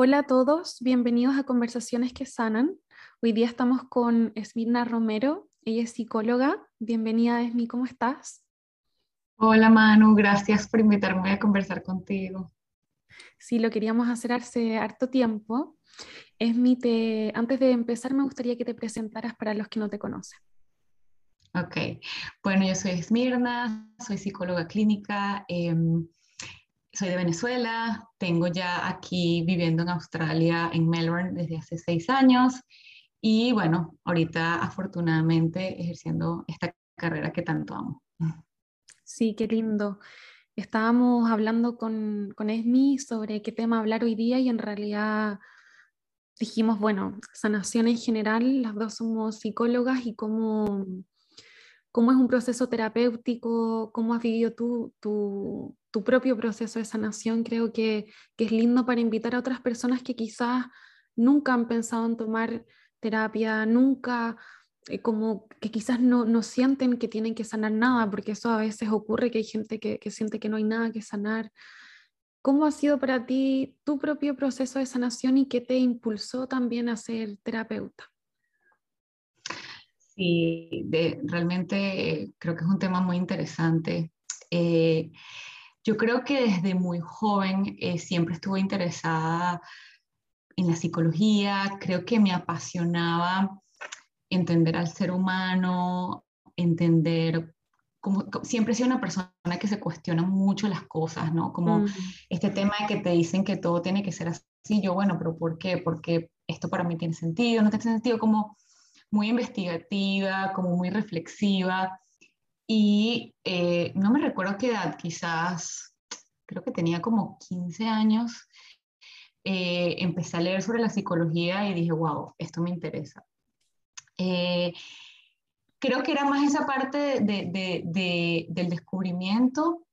Hola a todos, bienvenidos a Conversaciones que Sanan. Hoy día estamos con Esmirna Romero, ella es psicóloga. Bienvenida Esmi, ¿cómo estás? Hola Manu, gracias por invitarme a conversar contigo. Sí, lo queríamos hacer hace harto tiempo. Esmi, te... antes de empezar me gustaría que te presentaras para los que no te conocen. Ok, bueno, yo soy Esmirna, soy psicóloga clínica. Em, soy de Venezuela, tengo ya aquí viviendo en Australia, en Melbourne, desde hace seis años y bueno, ahorita afortunadamente ejerciendo esta carrera que tanto amo. Sí, qué lindo. Estábamos hablando con, con Esmi sobre qué tema hablar hoy día y en realidad dijimos, bueno, sanación en general, las dos somos psicólogas y cómo, cómo es un proceso terapéutico, cómo has vivido tú tu, propio proceso de sanación, creo que, que, es lindo para invitar a otras personas que quizás nunca han pensado en tomar terapia, nunca, eh, como que quizás no, no, sienten que tienen que sanar nada, porque eso a veces ocurre que hay gente que, que siente que no hay nada que sanar. ¿Cómo ha sido para ti tu propio proceso de sanación y qué te impulsó también a ser terapeuta? Sí, de, realmente creo que es un tema muy interesante. Eh, yo creo que desde muy joven eh, siempre estuve interesada en la psicología, creo que me apasionaba entender al ser humano, entender como, siempre he sido una persona que se cuestiona mucho las cosas, ¿no? Como mm. este tema de que te dicen que todo tiene que ser así, yo, bueno, pero ¿por qué? Porque esto para mí tiene sentido, no tiene sentido, como muy investigativa, como muy reflexiva. Y eh, no me recuerdo qué edad, quizás, creo que tenía como 15 años, eh, empecé a leer sobre la psicología y dije, wow, esto me interesa. Eh, creo que era más esa parte de, de, del descubrimiento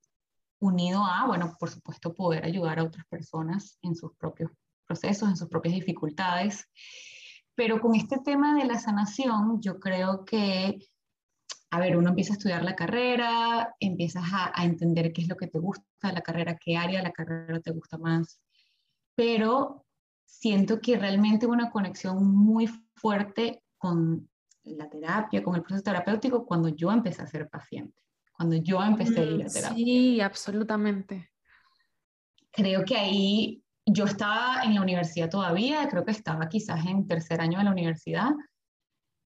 unido a, bueno, por supuesto, poder ayudar a otras personas en sus propios procesos, en sus propias dificultades. Pero con este tema de la sanación, yo creo que, a ver, uno empieza a estudiar la carrera, empiezas a, entender qué es lo que te gusta de la carrera, qué área de la carrera te gusta más, pero siento que realmente una conexión muy fuerte con la terapia, con el proceso terapéutico, cuando yo empecé a ser paciente, cuando yo empecé a ir a mm, terapia. Sí, absolutamente. Creo que ahí yo estaba en la universidad todavía, creo que estaba quizás en tercer año de la universidad.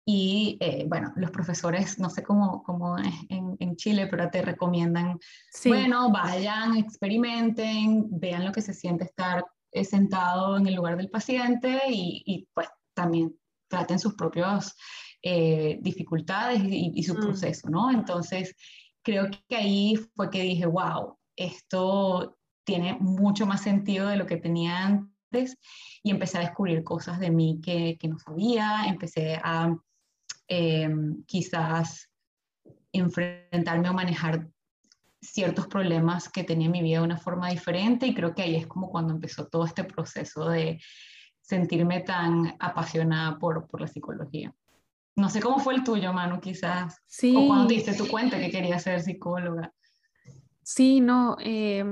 Y eh, bueno, los profesores, no sé cómo, cómo es en, en, Chile, pero te recomiendan, bueno, vayan, experimenten, vean lo que se siente estar eh, sentado en el lugar del paciente y, y pues también traten sus propias eh, dificultades y, y su mm. proceso, ¿no? Entonces, creo que ahí fue que dije, wow, esto tiene mucho más sentido de lo que tenía antes y empecé a descubrir cosas de mí que, que no sabía, empecé a eh, quizás enfrentarme o manejar ciertos problemas que tenía en mi vida de una forma diferente y creo que ahí es como cuando empezó todo este proceso de sentirme tan apasionada por, por la psicología. No sé cómo fue el tuyo, Manu, quizás. Sí. O cuando te diste tu cuenta que querías ser psicóloga. Sí, no, eh,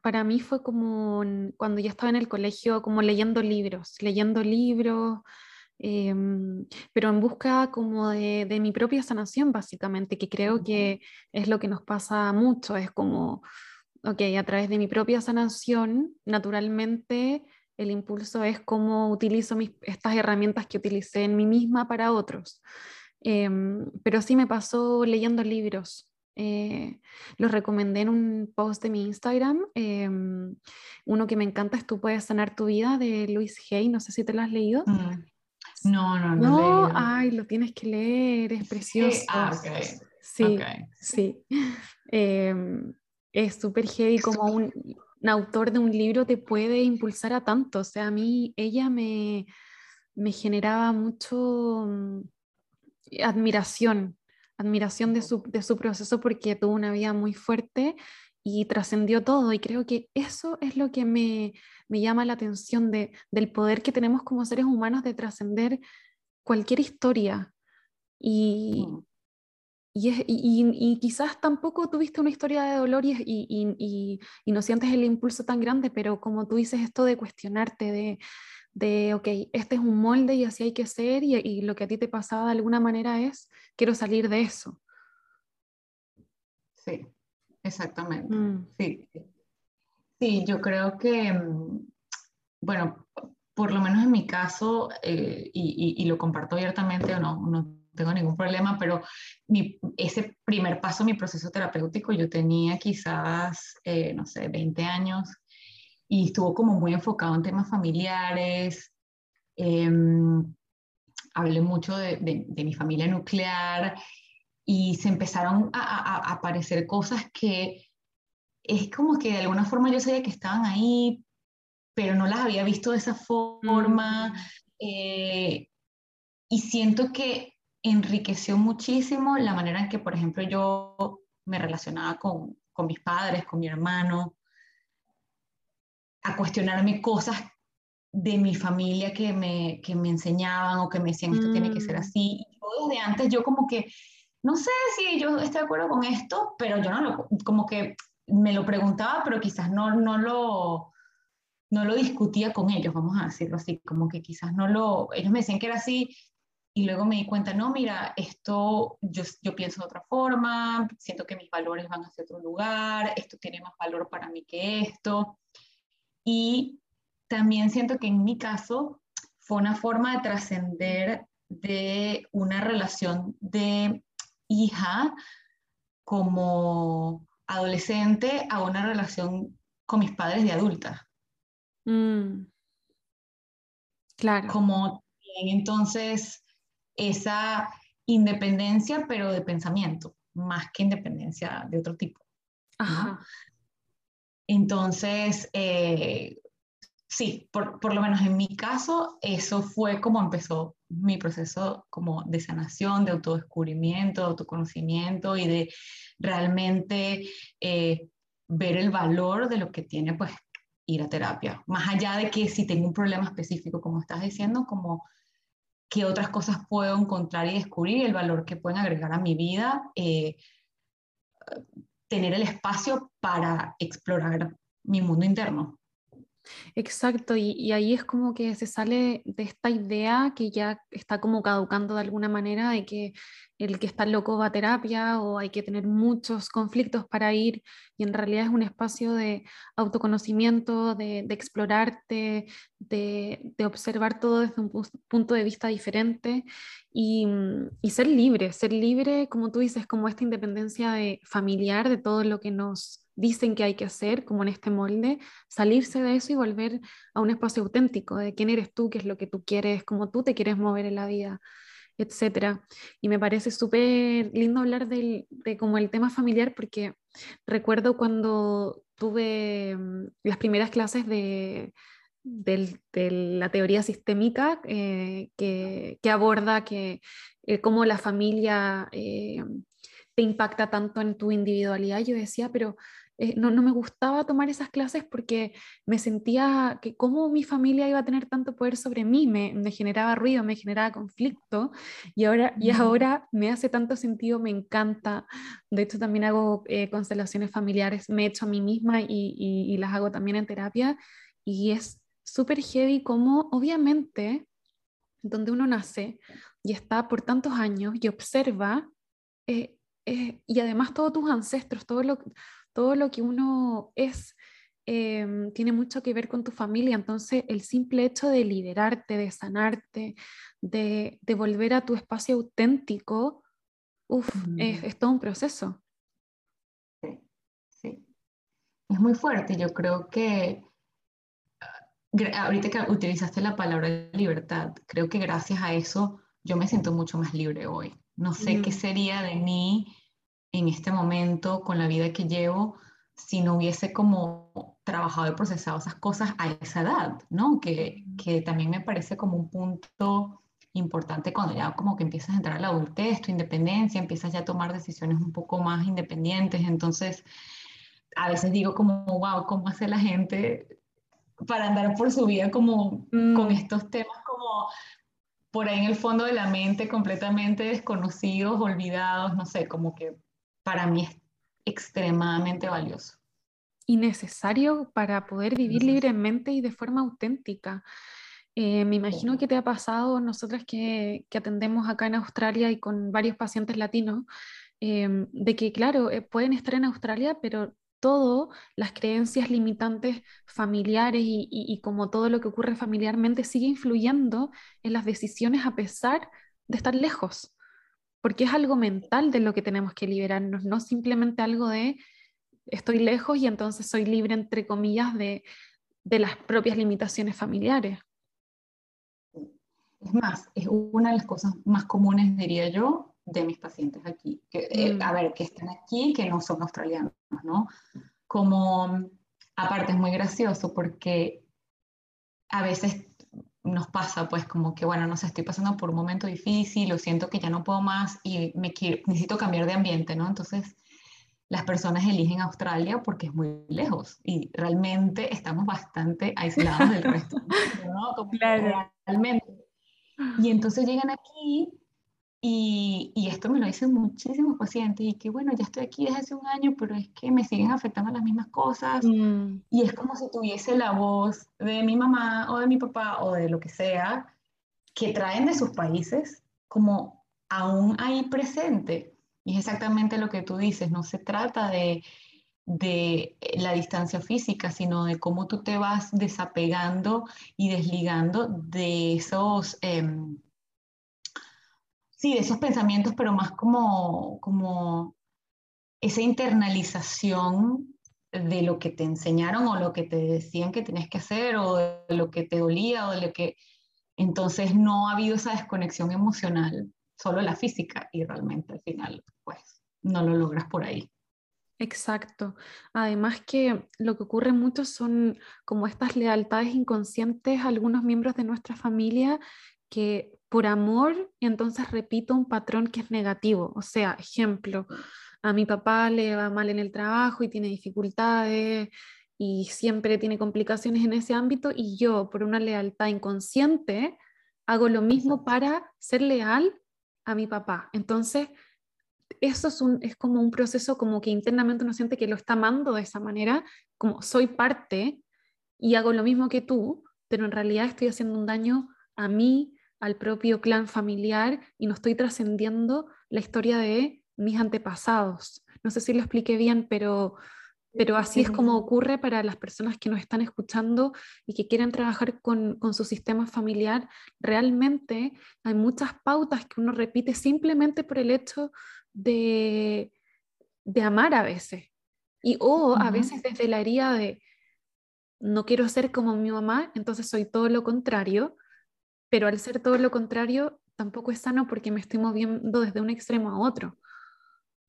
para mí fue como cuando yo estaba en el colegio, como leyendo libros, leyendo libros, em, pero en busca como de, de, mi propia sanación, básicamente, que creo que es lo que nos pasa mucho, es como, ok, a través de mi propia sanación, naturalmente el impulso es cómo utilizo mis, estas herramientas que utilicé en mí misma para otros. Em, pero sí me pasó leyendo libros, eh, los recomendé en un post de mi Instagram. Em, uno que me encanta es Tú puedes sanar tu vida de Luis Hay. No sé si te lo has leído. Mm. No, no, no. No, ay, lo tienes que leer, es precioso. Sí, ah, okay. sí, sí. Em, es súper heavy como un, un, autor de un libro te puede impulsar a tanto. O sea, a mí ella me, me generaba mucho mm, admiración admiración de su, de su proceso porque tuvo una vida muy fuerte y trascendió todo. Y creo que eso es lo que me, me llama la atención de, del poder que tenemos como seres humanos de trascender cualquier historia. Y, mm. y, quizás tampoco tuviste una historia de dolor y, y, no sientes el impulso tan grande, pero como tú dices, esto de cuestionarte, de, de, ok, este es un molde y así hay que ser, y, lo que a ti te pasaba de alguna manera es, quiero salir de eso. Sí, exactamente. Mm. Sí. sí, yo creo que, mm, bueno, por lo menos en mi caso, eh, y, lo comparto abiertamente o no, no tengo ningún problema, pero mi, ese primer paso, mi proceso terapéutico, yo tenía quizás, eh, no sé, 20 años y estuvo como muy enfocado en temas familiares. Em, hablé mucho de, de, mi familia nuclear y se empezaron a, a, aparecer cosas que es como que de alguna forma yo sabía que estaban ahí, pero no las había visto de esa forma. Mm. Eh, y siento que enriqueció muchísimo la manera en que, por ejemplo, yo me relacionaba con, con mis padres, con mi hermano, a cuestionarme cosas de mi familia que me, que me enseñaban o que me decían esto tiene que ser mm. así. Y desde antes yo como que, no sé si yo estoy de acuerdo con esto, pero yo no lo, como que me lo preguntaba, pero quizás no, no lo no lo discutía con ellos, vamos a decirlo así, como que quizás no lo, ellos me decían que era así, y luego me di cuenta, no, mira, esto yo, yo pienso de otra forma, siento que mis valores van hacia otro lugar, esto tiene más valor para mí que esto. Y también siento que en mi caso fue una forma de trascender de una relación de hija como adolescente a una relación con mis padres de adulta. Mm. Claro. Como entonces esa independencia, pero de pensamiento, más que independencia de otro tipo. Entonces, eh, sí, por, por, lo menos en mi caso, eso fue como empezó mi proceso como de sanación, de autodescubrimiento, de autoconocimiento y de realmente eh, ver el valor de lo que tiene pues ir a terapia. Más allá de que si tengo un problema específico, como estás diciendo, como qué otras cosas puedo encontrar y descubrir, el valor que pueden agregar a mi vida, eh, tener el espacio para explorar mi mundo interno. Exacto, y, ahí es como que se sale de esta idea que ya está como caducando de alguna manera de que el que está loco va a terapia o hay que tener muchos conflictos para ir y en realidad es un espacio de autoconocimiento, de, explorarte, de, observar todo desde un punto de vista diferente y, y, ser libre, ser libre, como tú dices, como esta independencia de familiar de todo lo que nos dicen que hay que hacer, como en este molde, salirse de eso y volver a un espacio auténtico, de quién eres tú, qué es lo que tú quieres, cómo tú te quieres mover en la vida, etc. Y me parece súper lindo hablar del, de como el tema familiar, porque recuerdo cuando tuve mm, las primeras clases de, de la teoría sistémica eh, que, que, aborda que, eh, cómo la familia eh, te impacta tanto en tu individualidad. Yo decía, pero eh, no, me gustaba tomar esas clases porque me sentía que cómo mi familia iba a tener tanto poder sobre mí, me, generaba ruido, me generaba conflicto y ahora, y ahora me hace tanto sentido, me encanta. De hecho, también hago eh, constelaciones familiares, me he hecho a mí misma y, y, las hago también en terapia y es súper heavy como obviamente donde uno nace y está por tantos años y observa eh, y además todos tus ancestros, todo lo, todo lo que uno es em, tiene mucho que ver con tu familia. Entonces, el simple hecho de liderarte, de sanarte, de, de volver a tu espacio auténtico, uf, es, todo un proceso. Sí, sí. Es muy fuerte. Yo creo que ahorita que utilizaste la palabra libertad, creo que gracias a eso yo me siento mucho más libre hoy. No sé qué mm. sería de mí en este momento con la vida que llevo si no hubiese como trabajado y procesado esas cosas a esa edad, ¿no? Que, que también me parece como un punto importante cuando ya como que empiezas a entrar a la adultez, tu independencia, empiezas ya a tomar decisiones un poco más independientes, entonces a veces digo como, wow, ¿cómo hace la gente para andar por su vida como con mm. estos temas como por ahí en el fondo de la mente completamente desconocidos, olvidados, no sé, como que para mí es extremadamente valioso. Y necesario para poder vivir libremente y de forma auténtica. Eh, me imagino que te ha pasado, nosotras que, que, atendemos acá en Australia y con varios pacientes latinos, em, de que, claro, eh, pueden estar en Australia, pero todo, las creencias limitantes familiares y, y, como todo lo que ocurre familiarmente sigue influyendo en las decisiones a pesar de estar lejos, porque es algo mental de lo que tenemos que liberarnos, no simplemente algo de estoy lejos y entonces soy libre, entre comillas, de, de las propias limitaciones familiares. Es más, es una de las cosas más comunes, diría yo, de mis pacientes aquí. Que, eh, mm. a ver, que están aquí, que no son australianos, ¿no? Como, aparte es muy gracioso porque a veces nos pasa, pues, como que, bueno, no sé, estoy pasando por un momento difícil, lo siento que ya no puedo más y me quiero, necesito cambiar de ambiente, ¿no? Entonces, las personas eligen Australia porque es muy lejos y realmente estamos bastante aislados del resto, ¿no? claro. Realmente y entonces llegan aquí y, y, esto me lo dicen muchísimos pacientes y que bueno, ya estoy aquí desde hace un año, pero es que me siguen afectando las mismas cosas mm. y es como si tuviese la voz de mi mamá o de mi papá o de lo que sea que traen de sus países como aún ahí presente. Y es exactamente lo que tú dices, no se trata de de la distancia física, sino de cómo tú te vas desapegando y desligando de esos, em, sí, de esos pensamientos, pero más como, como esa internalización de lo que te enseñaron o lo que te decían que tenías que hacer o de lo que te dolía o de lo que... Entonces no ha habido esa desconexión emocional, solo la física y realmente al final pues no lo logras por ahí. Exacto. Además que lo que ocurre mucho son como estas lealtades inconscientes a algunos miembros de nuestra familia que por amor entonces repito un patrón que es negativo. O sea, ejemplo, a mi papá le va mal en el trabajo y tiene dificultades y siempre tiene complicaciones en ese ámbito y yo por una lealtad inconsciente hago lo mismo para ser leal a mi papá. Entonces, eso es, un, es como un proceso como que internamente uno siente que lo está amando de esa manera, como soy parte y hago lo mismo que tú, pero en realidad estoy haciendo un daño a mí, al propio clan familiar y no estoy trascendiendo la historia de mis antepasados. No sé si lo expliqué bien, pero, pero así es como ocurre para las personas que nos están escuchando y que quieren trabajar con, con, su sistema familiar. Realmente hay muchas pautas que uno repite simplemente por el hecho de, amar a veces. Y o a veces desde la herida de no quiero ser como mi mamá, entonces soy todo lo contrario, pero al ser todo lo contrario tampoco es sano porque me estoy moviendo desde un extremo a otro.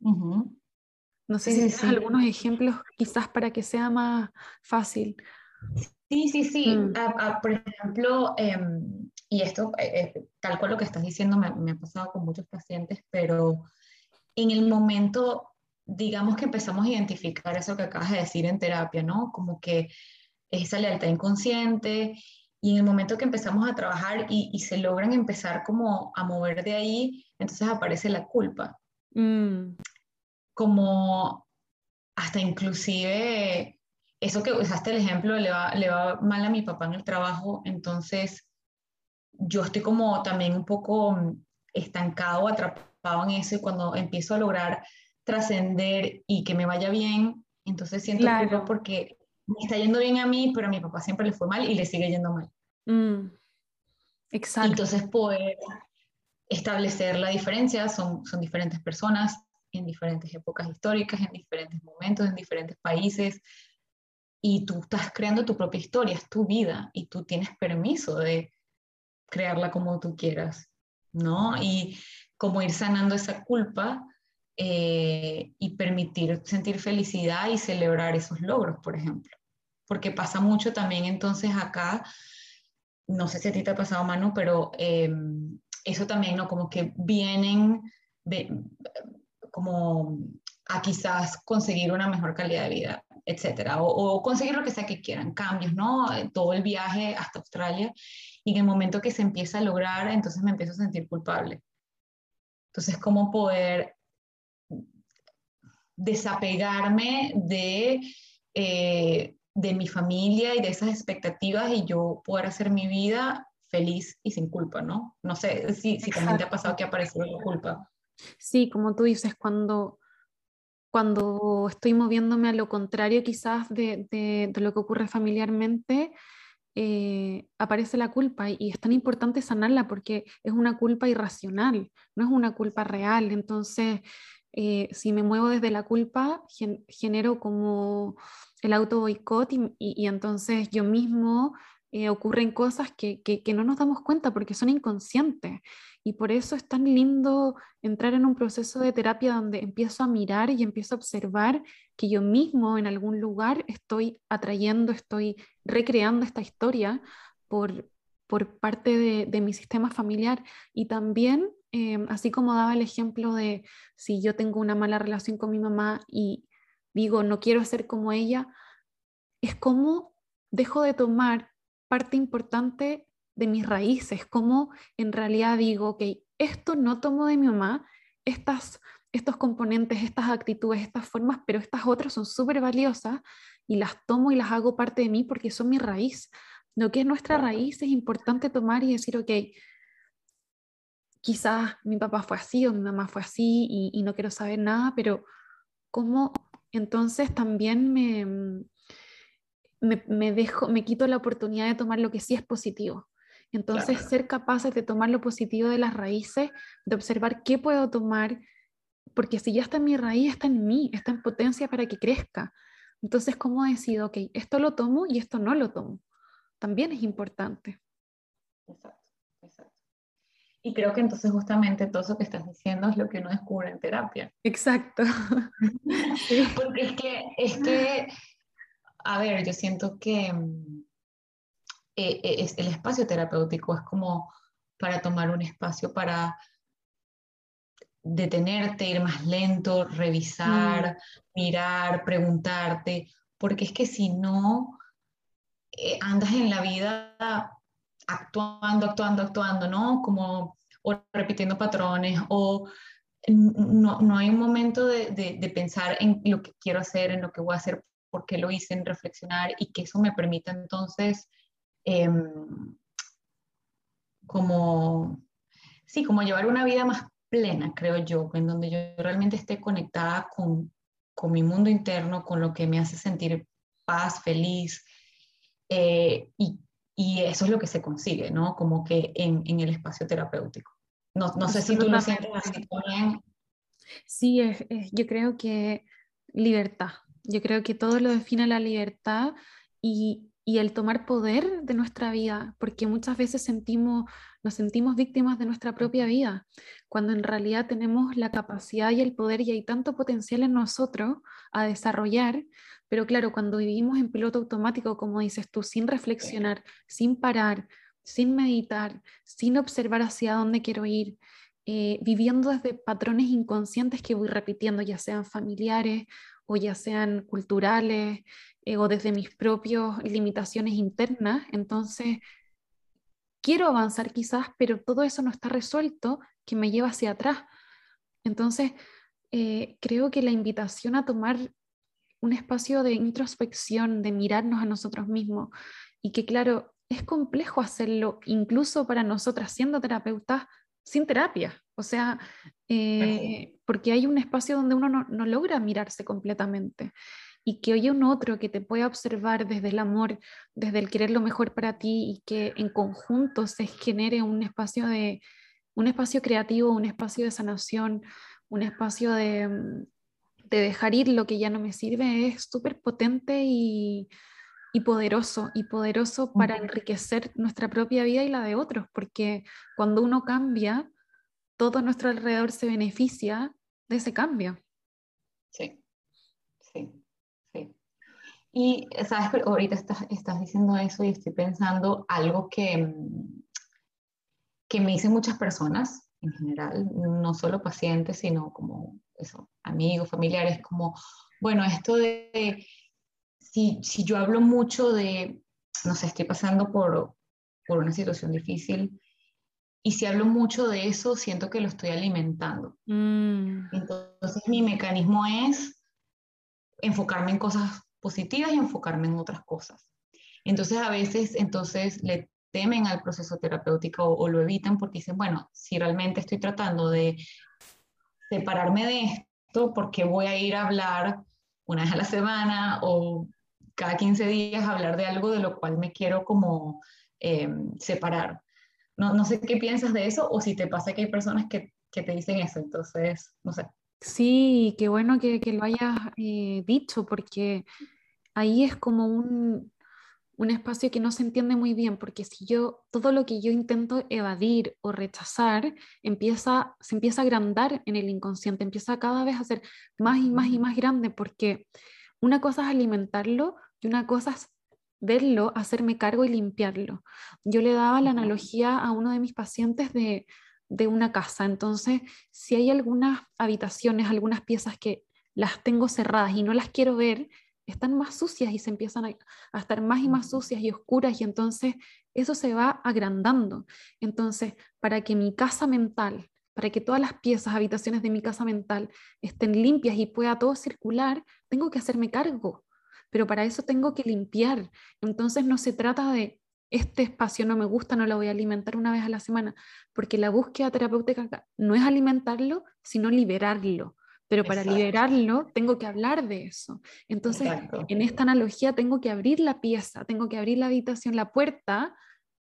No sé si tienes algunos ejemplos quizás para que sea más fácil. Sí, sí, sí. Mm. por ejemplo, em, y esto, eh, eh, tal cual lo que estás diciendo, me, me, ha pasado con muchos pacientes, pero en el momento, digamos que empezamos a identificar eso que acabas de decir en terapia, ¿no? Como que esa lealtad inconsciente y en el momento que empezamos a trabajar y, se logran empezar como a mover de ahí, entonces aparece la culpa. Mm. Como hasta inclusive eso que usaste el ejemplo, le va, le va mal a mi papá en el trabajo, entonces yo estoy como también un poco estancado, atrapado en eso y cuando empiezo a lograr trascender y que me vaya bien, entonces siento claro. porque me está yendo bien a mí, pero a mi papá siempre le fue mal y le sigue yendo mal. Mm. Exacto. Entonces poder establecer la diferencia, son, son diferentes personas en diferentes épocas históricas, en diferentes momentos, en diferentes países, y tú estás creando tu propia historia, es tu vida, y tú tienes permiso de crearla como tú quieras, ¿no? Y como ir sanando esa culpa eh, y permitir sentir felicidad y celebrar esos logros, por ejemplo. Porque pasa mucho también entonces acá, no sé si a ti te ha pasado, Manu, pero em, eso también, ¿no? Como que vienen como a quizás conseguir una mejor calidad de vida, etcétera, o, o, conseguir lo que sea que quieran, cambios, ¿no? Todo el viaje hasta Australia y en el momento que se empieza a lograr, entonces me empiezo a sentir culpable. Entonces, ¿cómo poder desapegarme de, eh, de mi familia y de esas expectativas y yo poder hacer mi vida feliz y sin culpa, ¿no? No sé si, si también te ha pasado que apareció la culpa. Sí, como tú dices, cuando, cuando estoy moviéndome a lo contrario quizás de, de, lo que ocurre familiarmente, eh, aparece la culpa y es tan importante sanarla porque es una culpa irracional, no es una culpa real. Entonces, eh, si me muevo desde la culpa, genero como el auto boicot y, y, entonces yo mismo eh, ocurren cosas que, que, que, no nos damos cuenta porque son inconscientes. Y por eso es tan lindo entrar en un proceso de terapia donde empiezo a mirar y empiezo a observar que yo mismo en algún lugar estoy atrayendo, estoy recreando esta historia por, por parte de, de mi sistema familiar. Y también, eh, así como daba el ejemplo de si yo tengo una mala relación con mi mamá y digo, no quiero ser como ella, es como dejo de tomar parte importante de mis raíces, como en realidad digo, ok, esto no tomo de mi mamá, estas, estos componentes, estas actitudes, estas formas, pero estas otras son súper valiosas y las tomo y las hago parte de mí porque son mi raíz. Lo que es nuestra raíz es importante tomar y decir, ok, quizás mi papá fue así o mi mamá fue así y, y no quiero saber nada, pero cómo entonces también me, me, dejo, me quito la oportunidad de tomar lo que sí es positivo. Entonces, ser capaces de tomar lo positivo de las raíces, de observar qué puedo tomar, porque si ya está en mi raíz, está en mí, está en potencia para que crezca. Entonces, ¿cómo decido? Ok, esto lo tomo y esto no lo tomo. También es importante. Exacto. Y creo que entonces justamente todo eso que estás diciendo es lo que uno descubre en terapia. Exacto. Porque es que, es que a ver, yo siento que mm, eh, eh, es, el espacio terapéutico es como para tomar un espacio para detenerte, ir más lento, revisar, mm. mirar, preguntarte, porque es que si no, eh, andas en la vida actuando, actuando, actuando, ¿no? Como o repitiendo patrones o no, no hay un momento de, de, de, pensar en lo que quiero hacer, en lo que voy a hacer por qué lo hice, en reflexionar y que eso me permita entonces em, como, sí, como llevar una vida más plena, creo yo, en donde yo realmente esté conectada con, con mi mundo interno, con lo que me hace sentir paz, feliz. Eh, y, y, eso es lo que se consigue, ¿no? Como que en, en el espacio terapéutico. No, no sé si tú lo sientes así también. Sí, es, es, yo creo que libertad, yo creo que todo lo define la libertad y, y, el tomar poder de nuestra vida, porque muchas veces sentimos, nos sentimos víctimas de nuestra propia vida, cuando en realidad tenemos la capacidad y el poder y hay tanto potencial en nosotros a desarrollar, pero claro, cuando vivimos en piloto automático, como dices tú, sin reflexionar, sin parar, sin meditar, sin observar hacia dónde quiero ir, eh, viviendo desde patrones inconscientes que voy repitiendo, ya sean familiares o ya sean culturales eh, o desde mis propias limitaciones internas. Entonces, quiero avanzar quizás, pero todo eso no está resuelto, que me lleva hacia atrás. Entonces, eh, creo que la invitación a tomar un espacio de introspección, de mirarnos a nosotros mismos, y que claro, es complejo hacerlo incluso para nosotras siendo terapeutas sin terapia. O sea, eh, porque hay un espacio donde uno no, no, logra mirarse completamente y que oye un otro que te pueda observar desde el amor, desde el querer lo mejor para ti y que en conjunto se genere un espacio de un espacio creativo, un espacio de sanación, un espacio de, mm, de dejar ir lo que ya no me sirve es súper potente y, y poderoso, y poderoso para enriquecer nuestra propia vida y la de otros, porque cuando uno cambia, todo nuestro alrededor se beneficia de ese cambio. Sí, sí, sí. Y, ¿sabes? Ahorita estás, estás diciendo eso y estoy pensando algo que, que me dicen muchas personas en general, no solo pacientes, sino como eso, amigos, familiares, como, bueno, esto de, si, si yo hablo mucho de, no sé, estoy pasando por por una situación difícil. Y si hablo mucho de eso, siento que lo estoy alimentando. Mm. Entonces mi mecanismo es enfocarme en cosas positivas y enfocarme en otras cosas. Entonces a veces entonces le temen al proceso terapéutico o, lo evitan porque dicen, bueno, si realmente estoy tratando de separarme de esto, porque voy a ir a hablar una vez a la semana o cada 15 días a hablar de algo de lo cual me quiero como eh, separar? No, no sé qué piensas de eso o si te pasa que hay personas que, que te dicen eso, entonces, no sé. Sí, qué bueno que, que lo hayas eh, dicho, porque ahí es como un, un espacio que no se entiende muy bien, porque si yo, todo lo que yo intento evadir o rechazar, empieza, se empieza a agrandar en el inconsciente, empieza cada vez a ser más y más y más grande, porque una cosa es alimentarlo y una cosa es verlo, hacerme cargo y limpiarlo. Yo le daba la analogía a uno de mis pacientes de, de una casa, entonces si hay algunas habitaciones, algunas piezas que las tengo cerradas y no las quiero ver, están más sucias y se empiezan a, estar más y más sucias y oscuras y entonces eso se va agrandando. Entonces, para que mi casa mental, para que todas las piezas, habitaciones de mi casa mental estén limpias y pueda todo circular, tengo que hacerme cargo. Pero para eso tengo que limpiar. Entonces no se trata de este espacio no me gusta, no lo voy a alimentar una vez a la semana, porque la búsqueda terapéutica no es alimentarlo, sino liberarlo pero para liberarlo tengo que hablar de eso. Entonces, en esta analogía tengo que abrir la pieza, tengo que abrir la habitación, la puerta,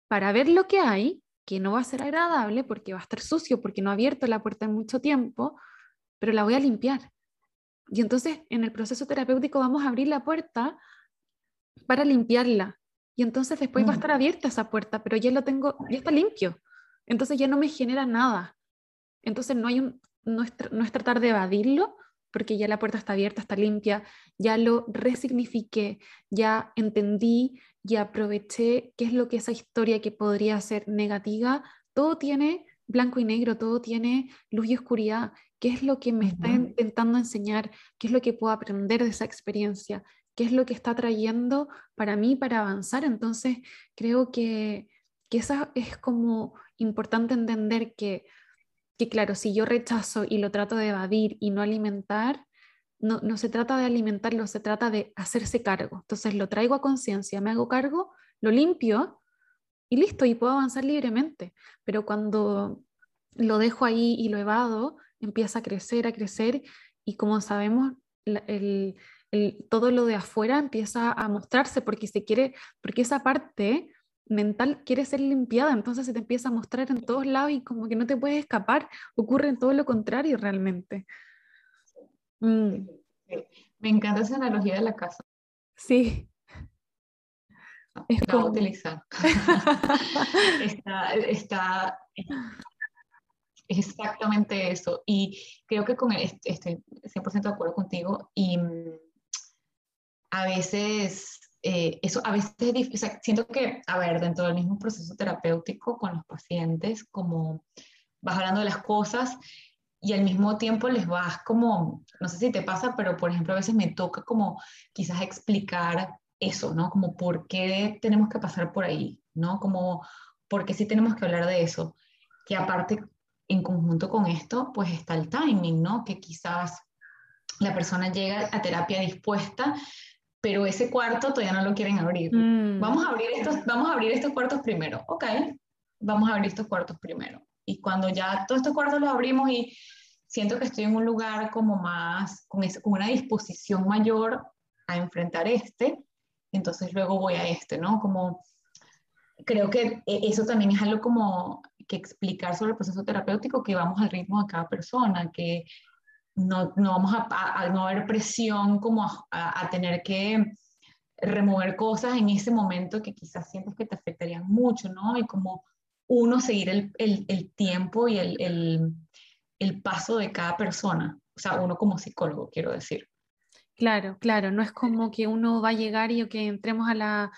para ver lo que hay, que no va a ser agradable porque va a estar sucio, porque no ha abierto la puerta en mucho tiempo, pero la voy a limpiar. Y entonces, en el proceso terapéutico vamos a abrir la puerta para limpiarla. Y entonces después va a mm. estar abierta esa puerta, pero ya lo tengo, ya está limpio. Entonces ya no me genera nada. Entonces no hay un, no es, tratar de evadirlo, porque ya la puerta está abierta, está limpia, ya lo resignifiqué, ya entendí, ya aproveché qué es lo que esa historia que podría ser negativa, todo tiene blanco y negro, todo tiene luz y oscuridad, qué es lo que me está intentando enseñar, qué es lo que puedo aprender de esa experiencia, qué es lo que está trayendo para mí para avanzar. Entonces, creo que, que eso es como importante entender que que claro, si yo rechazo y lo trato de evadir y no alimentar, no, no se trata de alimentarlo, se trata de hacerse cargo. Entonces lo traigo a conciencia, me hago cargo, lo limpio y listo, y puedo avanzar libremente. Pero cuando lo dejo ahí y lo evado, empieza a crecer, a crecer y como sabemos, el, el, todo lo de afuera empieza a mostrarse porque se quiere, porque esa parte mental quiere ser limpiada, entonces se te empieza a mostrar en todos lados y como que no te puedes escapar, ocurre en todo lo contrario realmente. Mm. Me encanta esa analogía de la casa. Sí. Es como... utilizar. está, está, exactamente eso. Y creo que con estoy 100% de acuerdo contigo. Y mm, a veces eh, eso a veces es difícil, siento que, a ver, dentro del mismo proceso terapéutico con los pacientes, como vas hablando de las cosas y al mismo tiempo les vas como, no sé si te pasa, pero por ejemplo a veces me toca como quizás explicar eso, ¿no? Como por qué tenemos que pasar por ahí, ¿no? Como por qué sí tenemos que hablar de eso. Que aparte, en conjunto con esto, pues está el timing, ¿no? Que quizás la persona llega a terapia dispuesta, pero ese cuarto todavía no lo quieren abrir. Mm. Vamos, a abrir estos, vamos a abrir estos cuartos primero. Ok, vamos a abrir estos cuartos primero. Y cuando ya todos estos cuartos los abrimos y siento que estoy en un lugar como más, con, con una disposición mayor a enfrentar este, entonces luego voy a este, ¿no? Como creo que e, eso también es algo como que explicar sobre el proceso terapéutico, que vamos al ritmo de cada persona, que no, no vamos a, no haber presión como a, tener que remover cosas en ese momento que quizás sientes que te afectarían mucho, ¿no? Y como uno seguir el, el, tiempo y el, el, el, paso de cada persona, o sea, uno como psicólogo, quiero decir. Claro, claro, no es como que uno va a llegar y que entremos a la,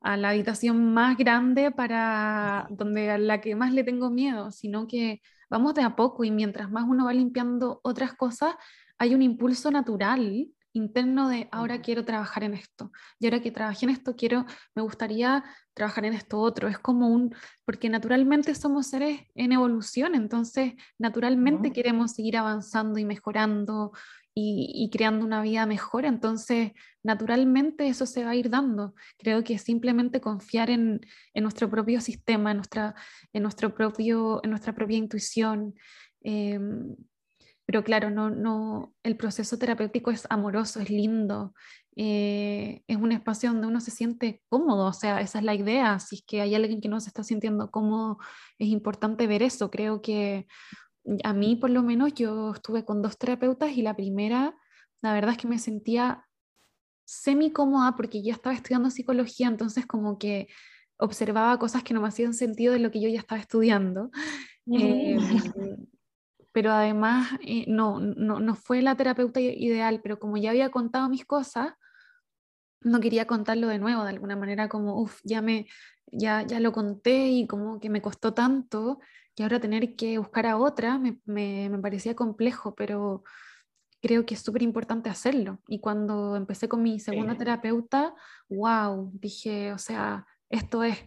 a la habitación más grande para donde a la que más le tengo miedo, sino que vamos de a poco y mientras más uno va limpiando otras cosas, hay un impulso natural interno de ahora quiero trabajar en esto. Y ahora que trabajé en esto, quiero, me gustaría trabajar en esto otro. Es como un, porque naturalmente somos seres en evolución, entonces naturalmente queremos seguir avanzando y mejorando y, creando una vida mejor, entonces naturalmente eso se va a ir dando. Creo que simplemente confiar en, en nuestro propio sistema, en nuestra, en nuestro propio, en nuestra propia intuición. Em, pero claro, no, no, el proceso terapéutico es amoroso, es lindo, eh, es un espacio donde uno se siente cómodo, o sea, esa es la idea, si es que hay alguien que no se está sintiendo cómodo, es importante ver eso, creo que a mí por lo menos yo estuve con dos terapeutas y la primera, la verdad es que me sentía semi cómoda porque ya estaba estudiando psicología, entonces como que observaba cosas que no me hacían sentido de lo que yo ya estaba estudiando. Em, pero además eh, no, no, no, fue la terapeuta ideal, pero como ya había contado mis cosas, no quería contarlo de nuevo, de alguna manera como, uff, ya, me, ya, ya lo conté y como que me costó tanto y ahora tener que buscar a otra me, me, parecía complejo, pero creo que es súper importante hacerlo. Y cuando empecé con mi segunda terapeuta, wow, dije, o sea, esto es,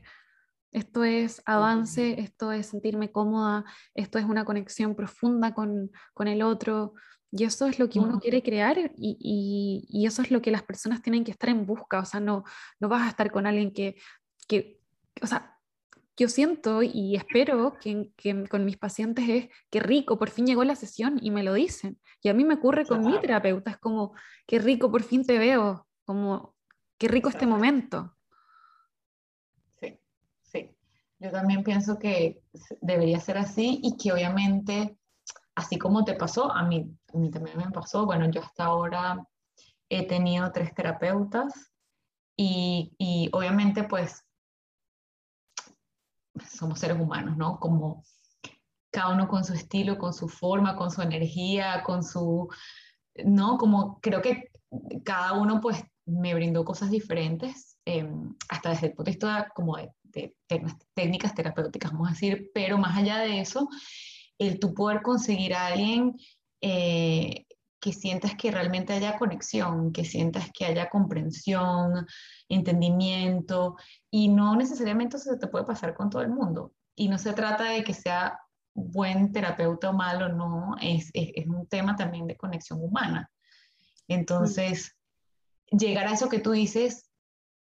esto es avance, esto es sentirme cómoda, esto es una conexión profunda con, con el otro. Y eso es lo que uno quiere crear y, y, y, eso es lo que las personas tienen que estar en busca. O sea, no, no vas a estar con alguien que, que o sea, yo siento y espero que, con mis pacientes es que rico, por fin llegó la sesión y me lo dicen. Y a mí me ocurre con mi terapeuta, es como, qué rico, por fin te veo, como, qué rico este momento. Sí, sí. Yo también pienso que debería ser así y que obviamente, así como te pasó, a mí, a mí también me pasó, bueno, yo hasta ahora he tenido tres terapeutas y, y obviamente pues somos seres humanos, ¿no? Como cada uno con su estilo, con su forma, con su energía, con su, ¿no? Como creo que cada uno pues me brindó cosas diferentes, em, hasta desde el punto de vista como de, técnicas terapéuticas, vamos a decir, pero más allá de eso, el tú poder conseguir a alguien eh, que sientas que realmente haya conexión, que sientas que haya comprensión, entendimiento, y no necesariamente eso se te puede pasar con todo el mundo. Y no se trata de que sea buen terapeuta o malo, no, es, es, un tema también de conexión humana. Entonces, llegar a eso que tú dices,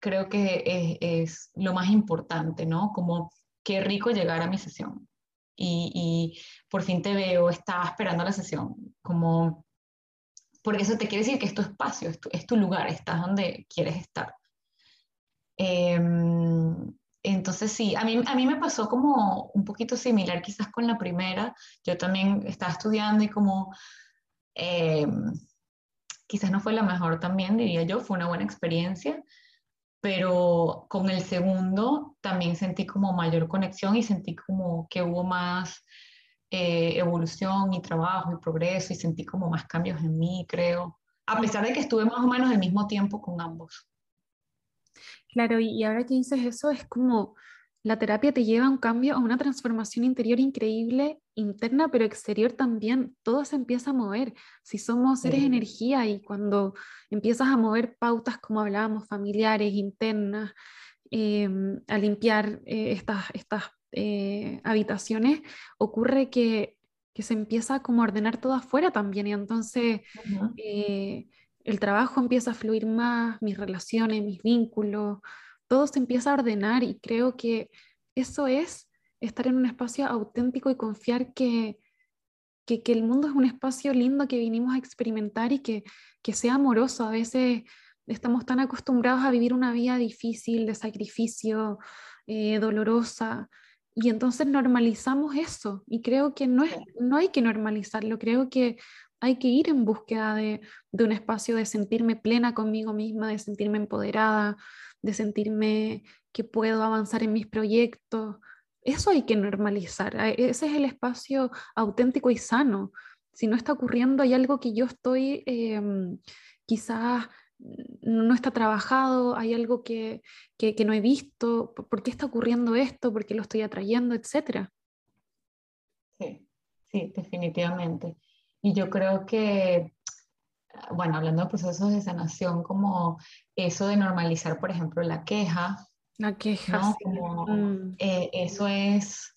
creo que es, es, lo más importante, ¿no? Como qué rico llegar a mi sesión. Y, y por fin te veo, estaba esperando la sesión, como porque eso te quiere decir que es tu espacio, es tu, lugar, estás donde quieres estar. Em, entonces sí, a mí, a mí me pasó como un poquito similar quizás con la primera. Yo también estaba estudiando y como em, quizás no fue la mejor también, diría yo, fue una buena experiencia, pero con el segundo también sentí como mayor conexión y sentí como que hubo más eh, evolución y trabajo y progreso y sentí como más cambios en mí, creo, a pesar de que estuve más o menos el mismo tiempo con ambos. Claro, y ahora que dices eso, es como la terapia te lleva a un cambio, a una transformación interior increíble, interna, pero exterior también. Todo se empieza a mover. Si somos seres de energía y cuando empiezas a mover pautas, como hablábamos, familiares, internas, em, a limpiar eh, estas, estas eh, habitaciones, ocurre que, que, se empieza como a ordenar todo afuera también y entonces eh, el trabajo empieza a fluir más, mis relaciones, mis vínculos, todo se empieza a ordenar y creo que eso es estar en un espacio auténtico y confiar que, que, que el mundo es un espacio lindo que vinimos a experimentar y que, que sea amoroso. A veces estamos tan acostumbrados a vivir una vida difícil, de sacrificio, eh, dolorosa, y entonces normalizamos eso y creo que no, es, no hay que normalizarlo, creo que hay que ir en búsqueda de, de, un espacio de sentirme plena conmigo misma, de sentirme empoderada, de sentirme que puedo avanzar en mis proyectos. Eso hay que normalizar, ese es el espacio auténtico y sano. Si no está ocurriendo, hay algo que yo estoy em, quizás no está trabajado, hay algo que, que, no he visto, ¿por qué está ocurriendo esto? ¿Por qué lo estoy atrayendo? Etcétera. Sí, sí, definitivamente. Y yo creo que bueno, hablando de procesos de sanación, como eso de normalizar, por ejemplo, la queja. La queja. Mm. Eh, eso es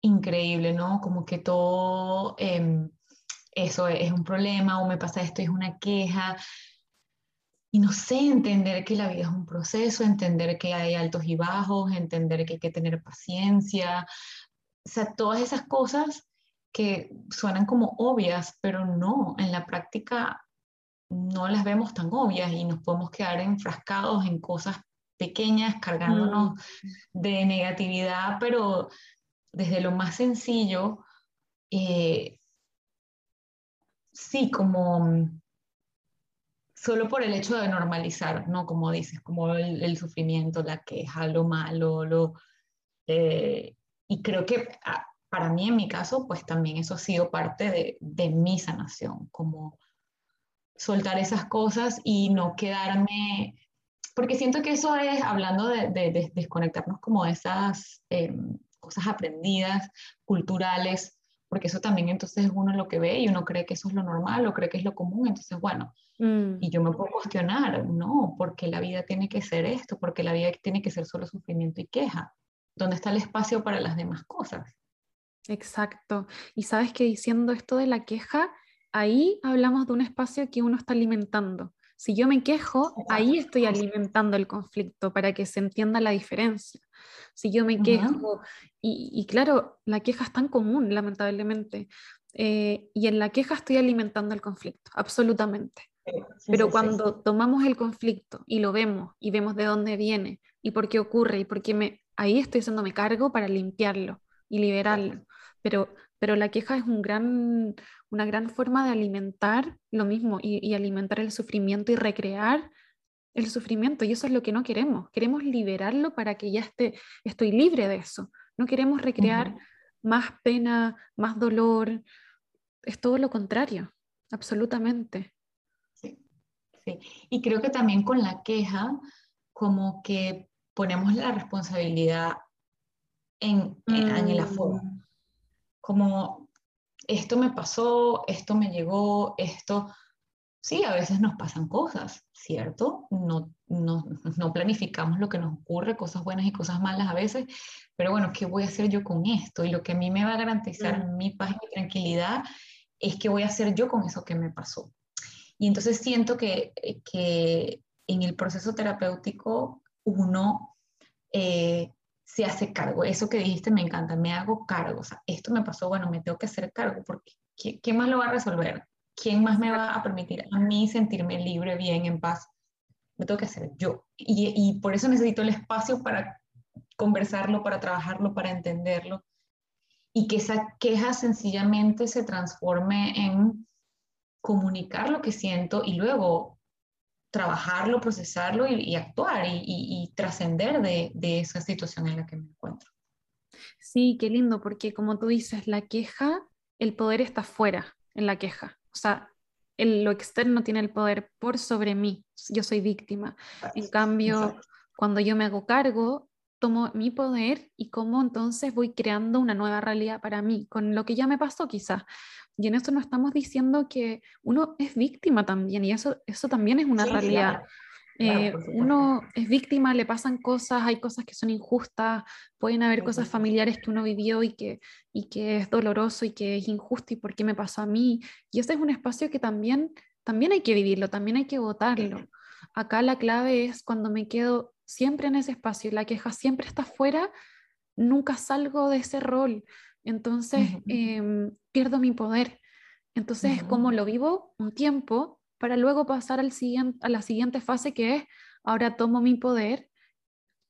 increíble, ¿no? Como que todo em, eso es un problema o me pasa esto es una queja. Y no sé, entender que la vida es un proceso, entender que hay altos y bajos, entender que hay que tener paciencia. O sea, todas esas cosas que suenan como obvias, pero no, en la práctica no las vemos tan obvias y nos podemos quedar enfrascados en cosas pequeñas, cargándonos mm. de negatividad, pero desde lo más sencillo, eh, sí, como solo por el hecho de normalizar, ¿no? Como dices, como el, sufrimiento, la queja, lo malo, lo... Eh, y creo que ah, para mí, en mi caso, pues también eso ha sido parte de, de mi sanación, como soltar esas cosas y no quedarme, porque siento que eso es, hablando de, de, desconectarnos como de esas em, cosas aprendidas, culturales, porque eso también entonces uno lo que ve y uno cree que eso es lo normal o cree que es lo común, entonces bueno, mm. y yo me puedo cuestionar, no, porque la vida tiene que ser esto, porque la vida tiene que ser solo sufrimiento y queja, ¿dónde está el espacio para las demás cosas? Exacto, y sabes que diciendo esto de la queja, ahí hablamos de un espacio que uno está alimentando. Si yo me quejo, ahí estoy alimentando el conflicto para que se entienda la diferencia. Si yo me quejo, y, claro, la queja es tan común, lamentablemente, eh, y en la queja estoy alimentando el conflicto, absolutamente. Pero cuando tomamos el conflicto y lo vemos y vemos de dónde viene y por qué ocurre y por qué me... Ahí estoy haciéndome cargo para limpiarlo y liberarlo. Pero, pero la queja es un gran, una gran forma de alimentar lo mismo y, alimentar el sufrimiento y recrear el sufrimiento. Y eso es lo que no queremos. Queremos liberarlo para que ya esté, estoy libre de eso. No queremos recrear más pena, más dolor. Es todo lo contrario, absolutamente. Sí, sí. Y creo que también con la queja, como que ponemos la responsabilidad en, en, el aforo. Mm. Como esto me pasó, esto me llegó, esto... Sí, a veces nos pasan cosas, ¿cierto? No, no, no, planificamos lo que nos ocurre, cosas buenas y cosas malas a veces, pero bueno, ¿qué voy a hacer yo con esto? Y lo que a mí me va a garantizar mi paz y mi tranquilidad es que voy a hacer yo con eso que me pasó. Y entonces siento que, que en el proceso terapéutico uno eh, se hace cargo. Eso que dijiste me encanta, me hago cargo. O sea, esto me pasó, bueno, me tengo que hacer cargo porque ¿quién más lo va a resolver? ¿Quién más me va a permitir a mí sentirme libre, bien, en paz? Me tengo que hacer yo. Y, y por eso necesito el espacio para conversarlo, para trabajarlo, para entenderlo. Y que esa queja sencillamente se transforme en comunicar lo que siento y luego trabajarlo, procesarlo y, actuar y, trascender de, esa situación en la que me encuentro. Sí, qué lindo, porque como tú dices, la queja, el poder está fuera en la queja. O sea, lo externo tiene el poder por sobre mí. Yo soy víctima. En cambio, cuando yo me hago cargo, tomo mi poder y cómo entonces voy creando una nueva realidad para mí, con lo que ya me pasó quizás. Y en esto no estamos diciendo que uno es víctima también, y eso, eso también es una realidad. Eh, uno es víctima, le pasan cosas, hay cosas que son injustas, pueden haber cosas familiares que uno vivió y que, y que es doloroso y que es injusto y por qué me pasó a mí. Y ese es un espacio que también, también hay que vivirlo, también hay que votarlo. Acá la clave es cuando me quedo siempre en ese espacio, la queja siempre está fuera, nunca salgo de ese rol. Entonces em, pierdo mi poder. Entonces es como lo vivo un tiempo para luego pasar al siguiente, a la siguiente fase que es, ahora tomo mi poder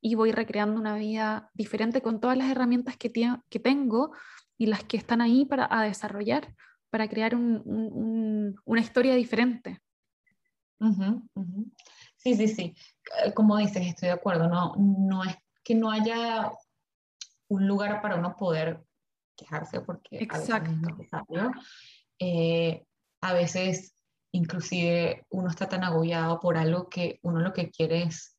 y voy recreando una vida diferente con todas las herramientas que, que tengo y las que están ahí para desarrollar, para crear una historia diferente. Sí, sí, sí. Eh, como dices, estoy de acuerdo. No, no es que no haya un lugar para uno poder quejarse porque Exacto. a eh, a veces inclusive uno está tan agobiado por algo que uno lo que quiere es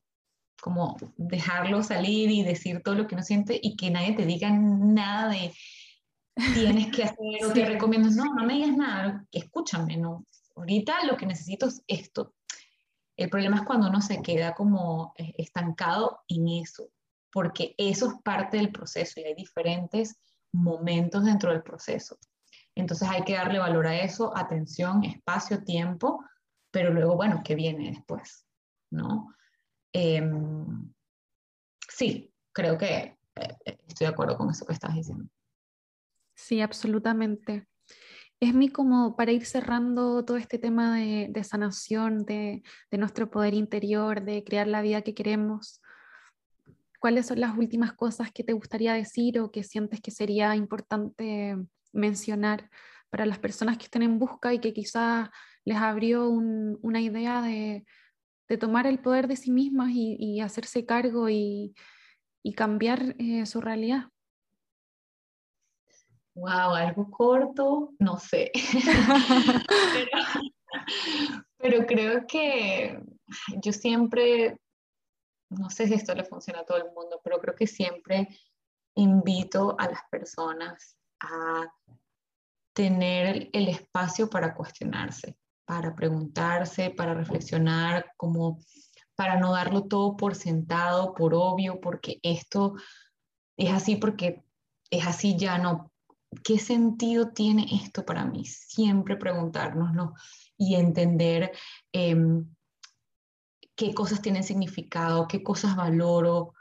como dejarlo salir y decir todo lo que uno siente y que nadie te diga nada de tienes que hacer o te recomiendo. No, no me digas nada, escúchame, ¿no? ahorita lo que necesito es esto. El problema es cuando uno se queda como eh, estancado en eso, porque eso es parte del proceso y hay diferentes momentos dentro del proceso. Entonces hay que darle valor a eso, atención, espacio, tiempo, pero luego, bueno, ¿qué viene después? ¿No? Em, sí, creo que eh, estoy de acuerdo con eso que estás diciendo. Sí, absolutamente. Es mi como para ir cerrando todo este tema de, sanación, de, nuestro poder interior, de crear la vida que queremos. ¿Cuáles son las últimas cosas que te gustaría decir o que sientes que sería importante mencionar para las personas que estén en busca y que quizás les abrió una idea de, tomar el poder de sí mismas y, hacerse cargo y, cambiar eh, su realidad? Wow, algo corto, no sé. pero, creo que yo siempre, no sé si esto le funciona a todo el mundo, pero creo que siempre invito a las personas a tener el espacio para cuestionarse, para preguntarse, para reflexionar, como para no darlo todo por sentado, por obvio, porque esto es así porque es así ya no, ¿qué sentido tiene esto para mí? Siempre preguntárnoslo y entender em, qué cosas tienen significado, qué cosas valoro.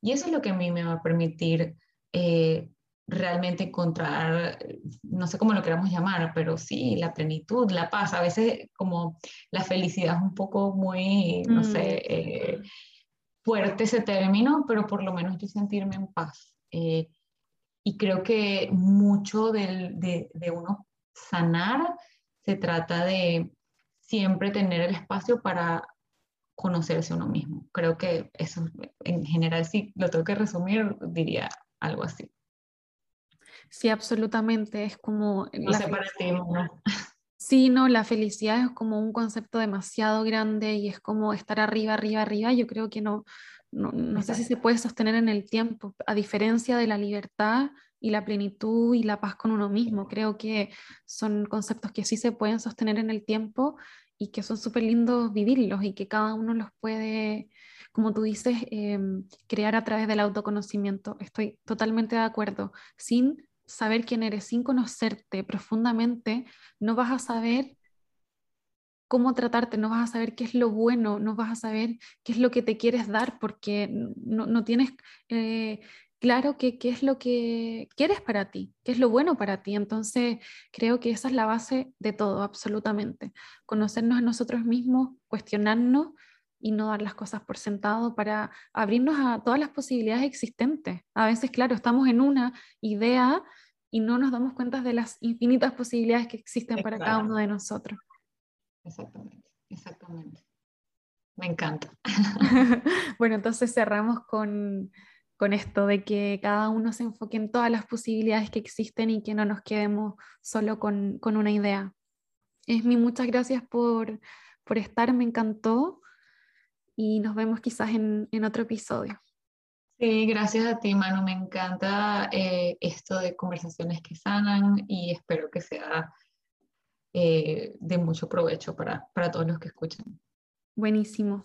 Y eso es lo que a mí me va a permitir eh, realmente encontrar, no sé cómo lo queramos llamar, pero sí, la plenitud, la paz. A veces como la felicidad es un poco muy, no sé, mm. eh, fuerte ese término, pero por lo menos yo sentirme en paz. Eh, y creo que mucho de, uno sanar se trata de siempre tener el espacio para conocerse uno mismo. Creo que eso en general, si lo tengo que resumir, diría algo así. Sí, absolutamente. Es como... No sé para ti, Sí, no, la felicidad es como un concepto demasiado grande y es como estar arriba, arriba, arriba. Yo creo que no, no, sé si se puede sostener en el tiempo, a diferencia de la libertad y la plenitud y la paz con uno mismo. Creo que son conceptos que sí se pueden sostener en el tiempo y que son súper lindos vivirlos y que cada uno los puede, como tú dices, em, crear a través del autoconocimiento. Estoy totalmente de acuerdo. Sin saber quién eres, sin conocerte profundamente, no vas a saber cómo tratarte, no vas a saber qué es lo bueno, no vas a saber qué es lo que te quieres dar porque no, tienes eh, claro qué es lo que quieres para ti, qué es lo bueno para ti. Entonces, creo que esa es la base de todo, absolutamente. Conocernos a nosotros mismos, cuestionarnos y no dar las cosas por sentado para abrirnos a todas las posibilidades existentes. A veces, claro, estamos en una idea y no nos damos cuenta de las infinitas posibilidades que existen para cada uno de nosotros. Exactamente, exactamente. Me encanta. bueno, entonces cerramos con, esto de que cada uno se enfoque en todas las posibilidades que existen y que no nos quedemos solo con, una idea. Esmi, muchas gracias por, estar, me encantó y nos vemos quizás en, otro episodio. Sí, gracias a ti, Manu. Me encanta eh, esto de conversaciones que sanan y espero que sea eh, de mucho provecho para, para todos los que escuchan. Buenísimo.